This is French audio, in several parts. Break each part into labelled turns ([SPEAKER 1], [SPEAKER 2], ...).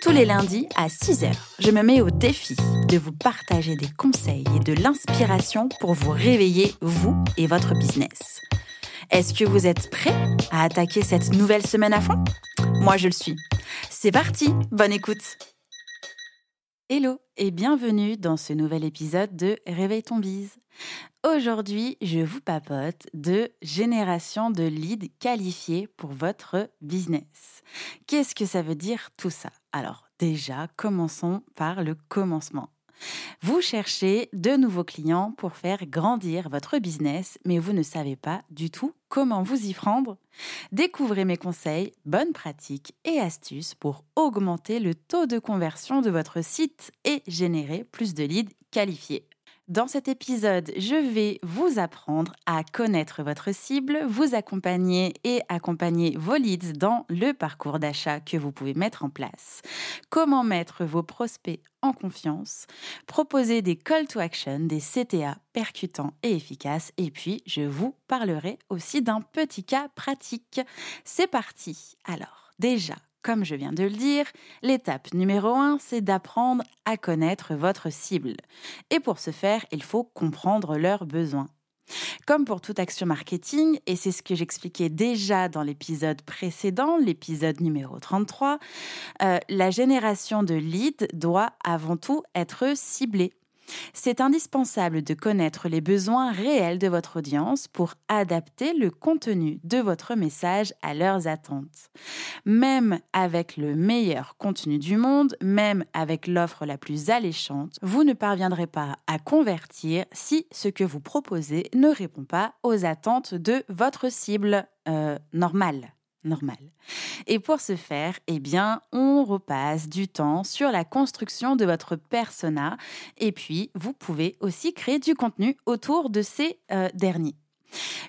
[SPEAKER 1] Tous les lundis à 6h, je me mets au défi de vous partager des conseils et de l'inspiration pour vous réveiller, vous et votre business. Est-ce que vous êtes prêts à attaquer cette nouvelle semaine à fond? Moi, je le suis. C'est parti, bonne écoute Hello et bienvenue dans ce nouvel épisode de Réveille ton bise. Aujourd'hui, je vous papote de génération de leads qualifiés pour votre business. Qu'est-ce que ça veut dire tout ça? Alors déjà, commençons par le commencement. Vous cherchez de nouveaux clients pour faire grandir votre business, mais vous ne savez pas du tout comment vous y prendre? Découvrez mes conseils, bonnes pratiques et astuces pour augmenter le taux de conversion de votre site et générer plus de leads qualifiés. Dans cet épisode, je vais vous apprendre à connaître votre cible, vous accompagner et accompagner vos leads dans le parcours d'achat que vous pouvez mettre en place. Comment mettre vos prospects en confiance, proposer des call to action, des CTA percutants et efficaces et puis je vous parlerai aussi d'un petit cas pratique. C'est parti. Alors, déjà, comme je viens de le dire, l'étape numéro 1, c'est d'apprendre à connaître votre cible. Et pour ce faire, il faut comprendre leurs besoins. Comme pour toute action marketing, et c'est ce que j'expliquais déjà dans l'épisode précédent, l'épisode numéro 33, euh, la génération de leads doit avant tout être ciblée. C'est indispensable de connaître les besoins réels de votre audience pour adapter le contenu de votre message à leurs attentes. Même avec le meilleur contenu du monde, même avec l'offre la plus alléchante, vous ne parviendrez pas à convertir si ce que vous proposez ne répond pas aux attentes de votre cible euh, normale normal. Et pour ce faire, eh bien, on repasse du temps sur la construction de votre persona et puis vous pouvez aussi créer du contenu autour de ces euh, derniers.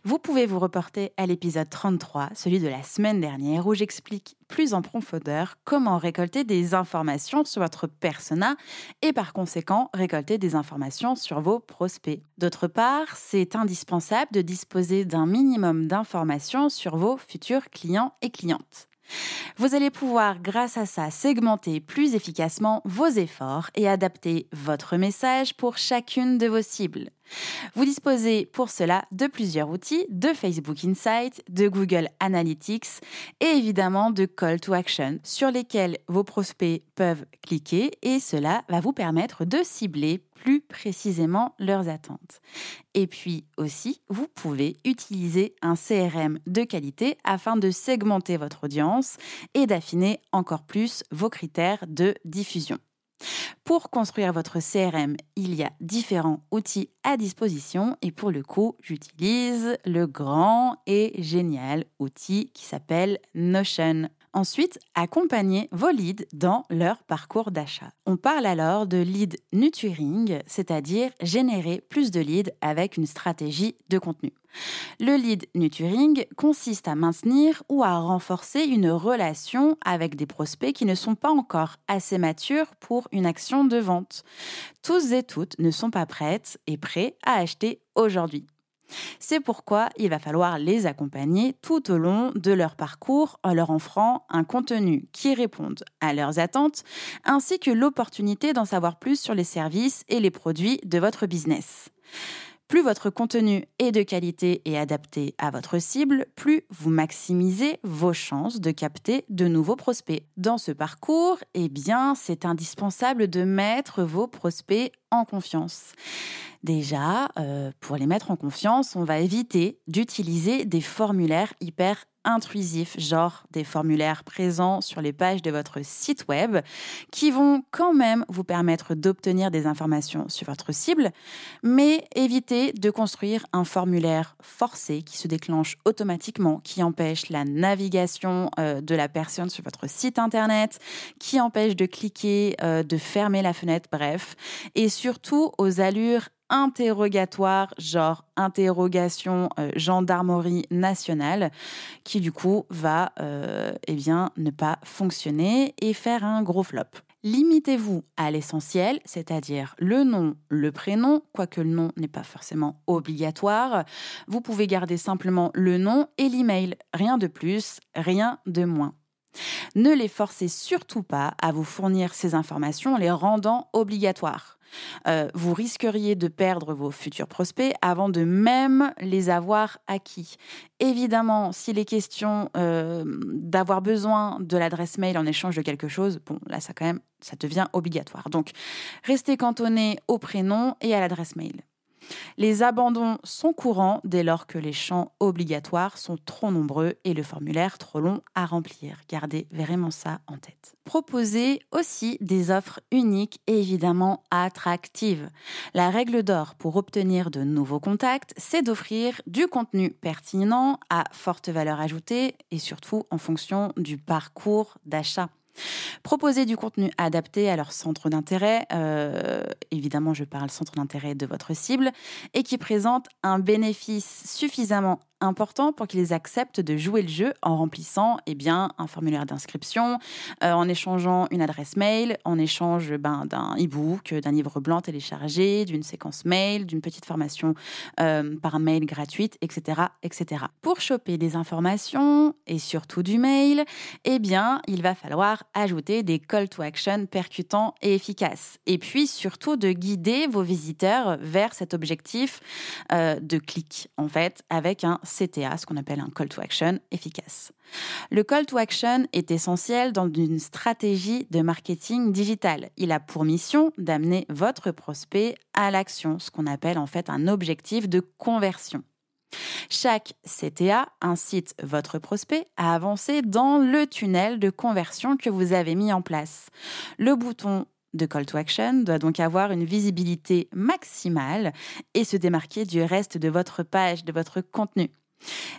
[SPEAKER 1] Vous pouvez vous reporter à l'épisode 33, celui de la semaine dernière, où j'explique plus en profondeur comment récolter des informations sur votre persona et par conséquent récolter des informations sur vos prospects. D'autre part, c'est indispensable de disposer d'un minimum d'informations sur vos futurs clients et clientes. Vous allez pouvoir, grâce à ça, segmenter plus efficacement vos efforts et adapter votre message pour chacune de vos cibles. Vous disposez pour cela de plusieurs outils, de Facebook Insight, de Google Analytics et évidemment de Call to Action sur lesquels vos prospects peuvent cliquer et cela va vous permettre de cibler plus précisément leurs attentes. Et puis aussi, vous pouvez utiliser un CRM de qualité afin de segmenter votre audience et d'affiner encore plus vos critères de diffusion. Pour construire votre CRM, il y a différents outils à disposition et pour le coup, j'utilise le grand et génial outil qui s'appelle Notion. Ensuite, accompagnez vos leads dans leur parcours d'achat. On parle alors de lead nurturing, c'est-à-dire générer plus de leads avec une stratégie de contenu. Le lead nurturing consiste à maintenir ou à renforcer une relation avec des prospects qui ne sont pas encore assez matures pour une action de vente. Tous et toutes ne sont pas prêtes et prêts à acheter aujourd'hui. C'est pourquoi il va falloir les accompagner tout au long de leur parcours en leur offrant un contenu qui réponde à leurs attentes, ainsi que l'opportunité d'en savoir plus sur les services et les produits de votre business. Plus votre contenu est de qualité et adapté à votre cible, plus vous maximisez vos chances de capter de nouveaux prospects. Dans ce parcours, eh bien, c'est indispensable de mettre vos prospects en confiance. Déjà, euh, pour les mettre en confiance, on va éviter d'utiliser des formulaires hyper intrusifs, genre des formulaires présents sur les pages de votre site web, qui vont quand même vous permettre d'obtenir des informations sur votre cible, mais évitez de construire un formulaire forcé qui se déclenche automatiquement, qui empêche la navigation euh, de la personne sur votre site internet, qui empêche de cliquer, euh, de fermer la fenêtre, bref, et surtout aux allures interrogatoire, genre interrogation euh, gendarmerie nationale, qui du coup va euh, eh bien, ne pas fonctionner et faire un gros flop. Limitez-vous à l'essentiel, c'est-à-dire le nom, le prénom, quoique le nom n'est pas forcément obligatoire. Vous pouvez garder simplement le nom et l'email, rien de plus, rien de moins. Ne les forcez surtout pas à vous fournir ces informations les rendant obligatoires. Euh, vous risqueriez de perdre vos futurs prospects avant de même les avoir acquis. Évidemment, s'il est question euh, d'avoir besoin de l'adresse mail en échange de quelque chose, bon, là, ça ça devient obligatoire. Donc, restez cantonné au prénom et à l'adresse mail. Les abandons sont courants dès lors que les champs obligatoires sont trop nombreux et le formulaire trop long à remplir. Gardez vraiment ça en tête. Proposez aussi des offres uniques et évidemment attractives. La règle d'or pour obtenir de nouveaux contacts, c'est d'offrir du contenu pertinent à forte valeur ajoutée et surtout en fonction du parcours d'achat. Proposer du contenu adapté à leur centre d'intérêt, euh, évidemment je parle centre d'intérêt de votre cible, et qui présente un bénéfice suffisamment important pour qu'ils acceptent de jouer le jeu en remplissant eh bien, un formulaire d'inscription, euh, en échangeant une adresse mail, en échange ben, d'un e-book, d'un livre blanc téléchargé, d'une séquence mail, d'une petite formation euh, par mail gratuite, etc., etc. Pour choper des informations et surtout du mail, eh bien, il va falloir ajouter des call to action percutants et efficaces. Et puis surtout de guider vos visiteurs vers cet objectif euh, de clic, en fait, avec un CTA, ce qu'on appelle un call to action efficace. Le call to action est essentiel dans une stratégie de marketing digital. Il a pour mission d'amener votre prospect à l'action, ce qu'on appelle en fait un objectif de conversion. Chaque CTA incite votre prospect à avancer dans le tunnel de conversion que vous avez mis en place. Le bouton de call to action doit donc avoir une visibilité maximale et se démarquer du reste de votre page, de votre contenu.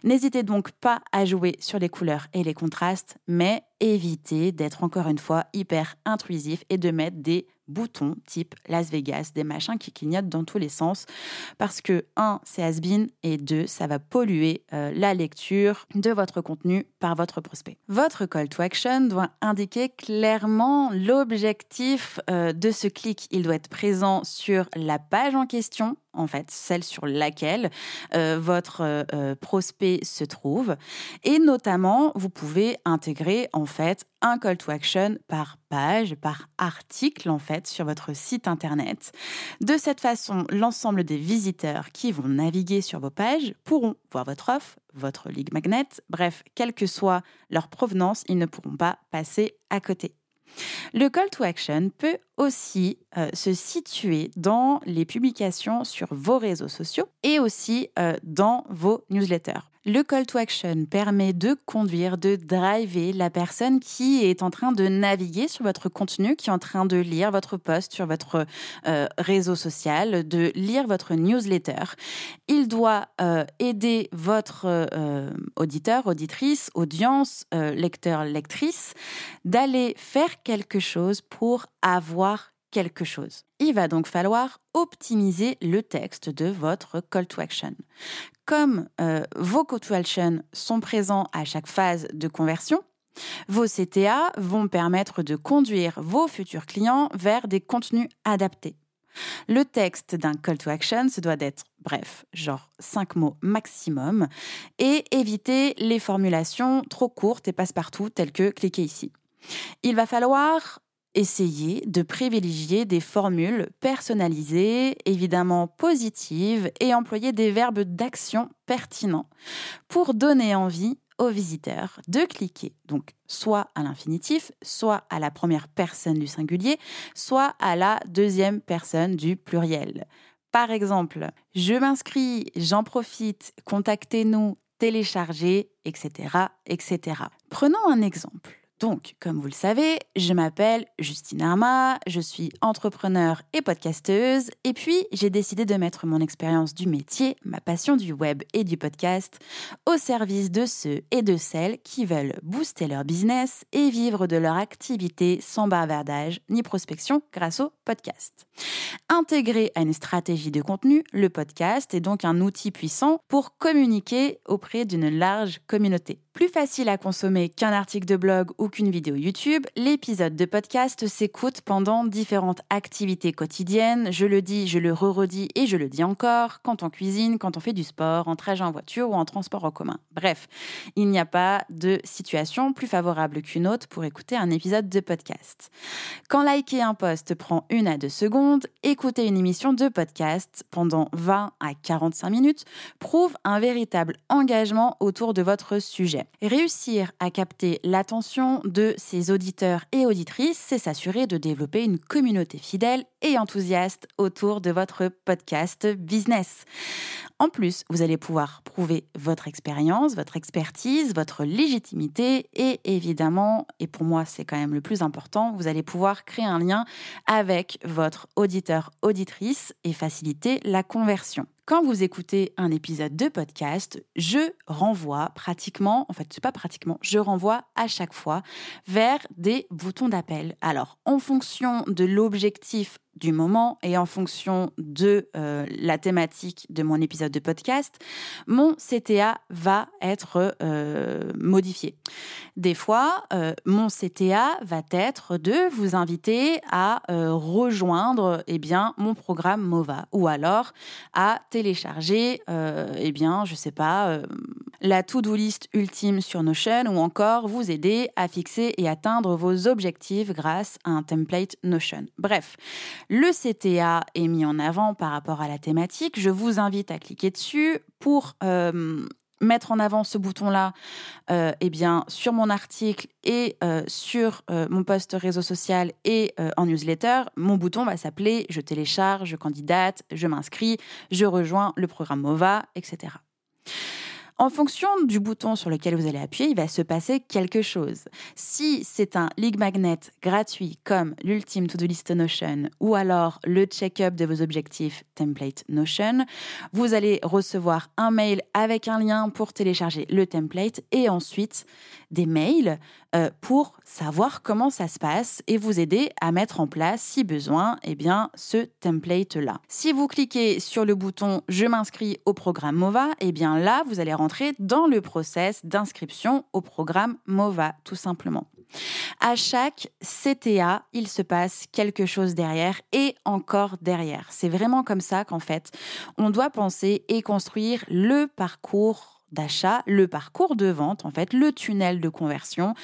[SPEAKER 1] N'hésitez donc pas à jouer sur les couleurs et les contrastes, mais évitez d'être encore une fois hyper intrusif et de mettre des boutons type Las Vegas, des machins qui clignotent dans tous les sens, parce que, un, c'est has been, et deux, ça va polluer euh, la lecture de votre contenu par votre prospect. Votre call to action doit indiquer clairement l'objectif euh, de ce clic. Il doit être présent sur la page en question, en fait, celle sur laquelle euh, votre prospect se trouve. Et notamment, vous pouvez intégrer en fait un call to action par page, par article en fait sur votre site internet. De cette façon, l'ensemble des visiteurs qui vont naviguer sur vos pages pourront voir votre offre, votre ligue magnet, bref, quelle que soit leur provenance, ils ne pourront pas passer à côté. Le call to action peut aussi euh, se situer dans les publications sur vos réseaux sociaux et aussi euh, dans vos newsletters. Le call to action permet de conduire, de driver la personne qui est en train de naviguer sur votre contenu, qui est en train de lire votre post sur votre euh, réseau social, de lire votre newsletter. Il doit euh, aider votre euh, auditeur, auditrice, audience, lecteur, lectrice d'aller faire quelque chose pour avoir quelque chose. Il va donc falloir optimiser le texte de votre call to action. Comme euh, vos call to action sont présents à chaque phase de conversion, vos CTA vont permettre de conduire vos futurs clients vers des contenus adaptés. Le texte d'un call to action se doit d'être bref, genre 5 mots maximum, et éviter les formulations trop courtes et passe-partout telles que cliquez ici. Il va falloir Essayez de privilégier des formules personnalisées, évidemment positives, et employer des verbes d'action pertinents pour donner envie aux visiteurs de cliquer, donc soit à l'infinitif, soit à la première personne du singulier, soit à la deuxième personne du pluriel. Par exemple, je m'inscris, j'en profite, contactez-nous, télécharger, etc., etc. Prenons un exemple. Donc, comme vous le savez, je m'appelle Justine Arma, je suis entrepreneur et podcasteuse, et puis j'ai décidé de mettre mon expérience du métier, ma passion du web et du podcast, au service de ceux et de celles qui veulent booster leur business et vivre de leur activité sans bavardage ni prospection grâce au podcast. Intégré à une stratégie de contenu, le podcast est donc un outil puissant pour communiquer auprès d'une large communauté. Plus facile à consommer qu'un article de blog ou qu'une vidéo YouTube, l'épisode de podcast s'écoute pendant différentes activités quotidiennes. Je le dis, je le re-redis et je le dis encore, quand on cuisine, quand on fait du sport, en trajet en voiture ou en transport en commun. Bref, il n'y a pas de situation plus favorable qu'une autre pour écouter un épisode de podcast. Quand liker un post prend une à deux secondes, écouter une émission de podcast pendant 20 à 45 minutes prouve un véritable engagement autour de votre sujet. Réussir à capter l'attention de ses auditeurs et auditrices, c'est s'assurer de développer une communauté fidèle et enthousiaste autour de votre podcast business. En plus, vous allez pouvoir prouver votre expérience, votre expertise, votre légitimité et évidemment, et pour moi c'est quand même le plus important, vous allez pouvoir créer un lien avec votre auditeur, auditrice et faciliter la conversion. Vous écoutez un épisode de podcast, je renvoie pratiquement, en fait, c'est pas pratiquement, je renvoie à chaque fois vers des boutons d'appel. Alors, en fonction de l'objectif du moment et en fonction de euh, la thématique de mon épisode de podcast, mon CTA va être euh, modifié. Des fois, euh, mon CTA va être de vous inviter à rejoindre eh bien, mon programme MOVA ou alors à télécharger, eh bien, je sais pas, la to-do list ultime sur Notion ou encore vous aider à fixer et atteindre vos objectifs grâce à un template Notion. Bref, le CTA est mis en avant par rapport à la thématique. Je vous invite à cliquer dessus pour euh, mettre en avant ce bouton-là euh, eh bien, sur mon article et euh, sur mon post réseau social et en newsletter. Mon bouton va s'appeler Je télécharge, je candidate, je m'inscris, je rejoins le programme MOVA, etc. En fonction du bouton sur lequel vous allez appuyer, il va se passer quelque chose. Si c'est un League Magnet gratuit comme l'Ultime To-Do List Notion ou alors le check-up de vos objectifs Template Notion, vous allez recevoir un mail avec un lien pour télécharger le template et ensuite des mails euh, pour savoir comment ça se passe et vous aider à mettre en place, si besoin, eh bien, ce template-là. Si vous cliquez sur le bouton Je m'inscris au programme MOVA, eh bien là, vous allez rentrer dans le process d'inscription au programme MOVA, tout simplement. À chaque CTA, il se passe quelque chose derrière et encore derrière. C'est vraiment comme ça qu'en fait, on doit penser et construire le parcours d'achat, le parcours de vente, en fait, le tunnel de conversion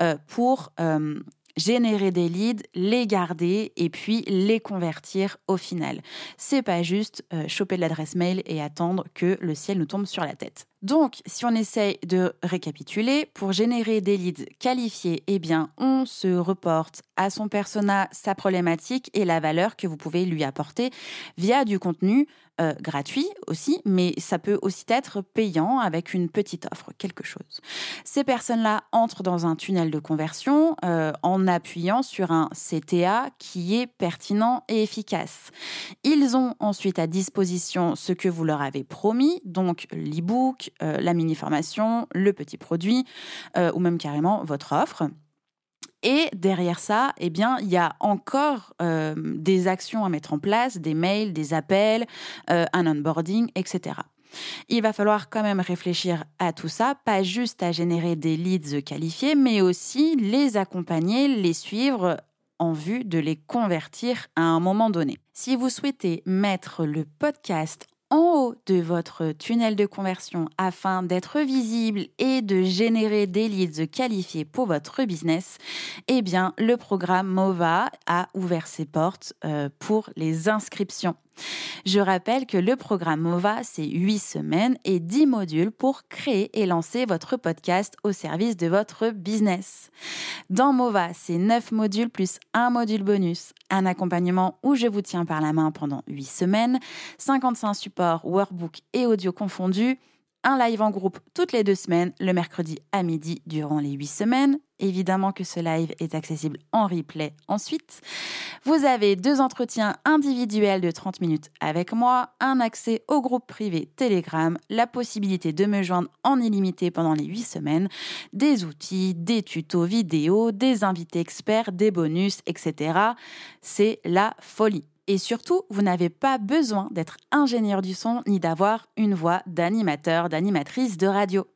[SPEAKER 1] euh, pour euh, générer des leads, les garder et puis les convertir au final. C'est pas juste euh, choper l'adresse mail et attendre que le ciel nous tombe sur la tête. Donc, si on essaye de récapituler, pour générer des leads qualifiés, eh bien, on se reporte à son persona, sa problématique et la valeur que vous pouvez lui apporter via du contenu euh, gratuit aussi, mais ça peut aussi être payant avec une petite offre, quelque chose. Ces personnes-là entrent dans un tunnel de conversion euh, en appuyant sur un CTA qui est pertinent et efficace. Ils ont ensuite à disposition ce que vous leur avez promis, donc l'e-book, euh, la mini-formation, le petit produit euh, ou même carrément votre offre. Et derrière ça, eh bien, il y a encore euh, des actions à mettre en place, des mails, des appels, un onboarding, etc. Il va falloir quand même réfléchir à tout ça, pas juste à générer des leads qualifiés, mais aussi les accompagner, les suivre en vue de les convertir à un moment donné. Si vous souhaitez mettre le podcast en haut de votre tunnel de conversion afin d'être visible et de générer des leads qualifiés pour votre business, eh bien, le programme MOVA a ouvert ses portes euh, pour les inscriptions. Je rappelle que le programme MOVA, c'est 8 semaines et 10 modules pour créer et lancer votre podcast au service de votre business. Dans MOVA, c'est 9 modules plus un module bonus, un accompagnement où je vous tiens par la main pendant 8 semaines, 55 supports, workbook et audio confondus, un live en groupe toutes les deux semaines, le mercredi à midi durant les huit semaines. Évidemment que ce live est accessible en replay ensuite. Vous avez deux entretiens individuels de 30 minutes avec moi, un accès au groupe privé Telegram, la possibilité de me joindre en illimité pendant les 8 semaines, des outils, des tutos vidéo, des invités experts, des bonus, etc. C'est la folie. Et surtout, vous n'avez pas besoin d'être ingénieur du son ni d'avoir une voix d'animateur, d'animatrice de radio.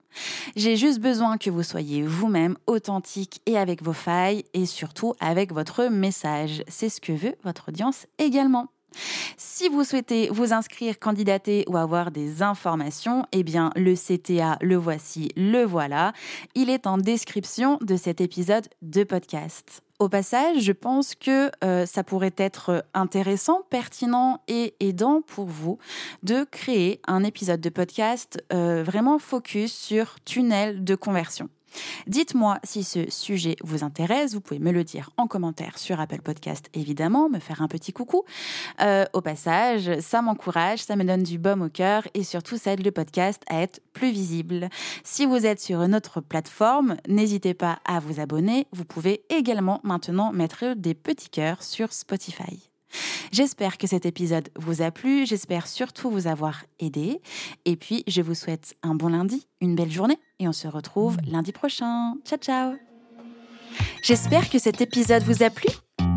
[SPEAKER 1] J'ai juste besoin que vous soyez vous-même authentique et avec vos failles et surtout avec votre message. C'est ce que veut votre audience également. Si vous souhaitez vous inscrire, candidater ou avoir des informations, eh bien le CTA, le voici, le voilà. Il est en description de cet épisode de podcast. Au passage, je pense que euh, ça pourrait être intéressant, pertinent et aidant pour vous de créer un épisode de podcast euh, vraiment focus sur tunnel de conversion. Dites-moi si ce sujet vous intéresse. Vous pouvez me le dire en commentaire sur Apple Podcast, évidemment, me faire un petit coucou. Euh, au passage, ça m'encourage, ça me donne du baume au cœur et surtout ça aide le podcast à être plus visible. Si vous êtes sur une autre plateforme, n'hésitez pas à vous abonner. Vous pouvez également maintenant mettre des petits cœurs sur Spotify. J'espère que cet épisode vous a plu, j'espère surtout vous avoir aidé. Et puis, je vous souhaite un bon lundi, une belle journée, et on se retrouve lundi prochain. Ciao, ciao J'espère que cet épisode vous a plu.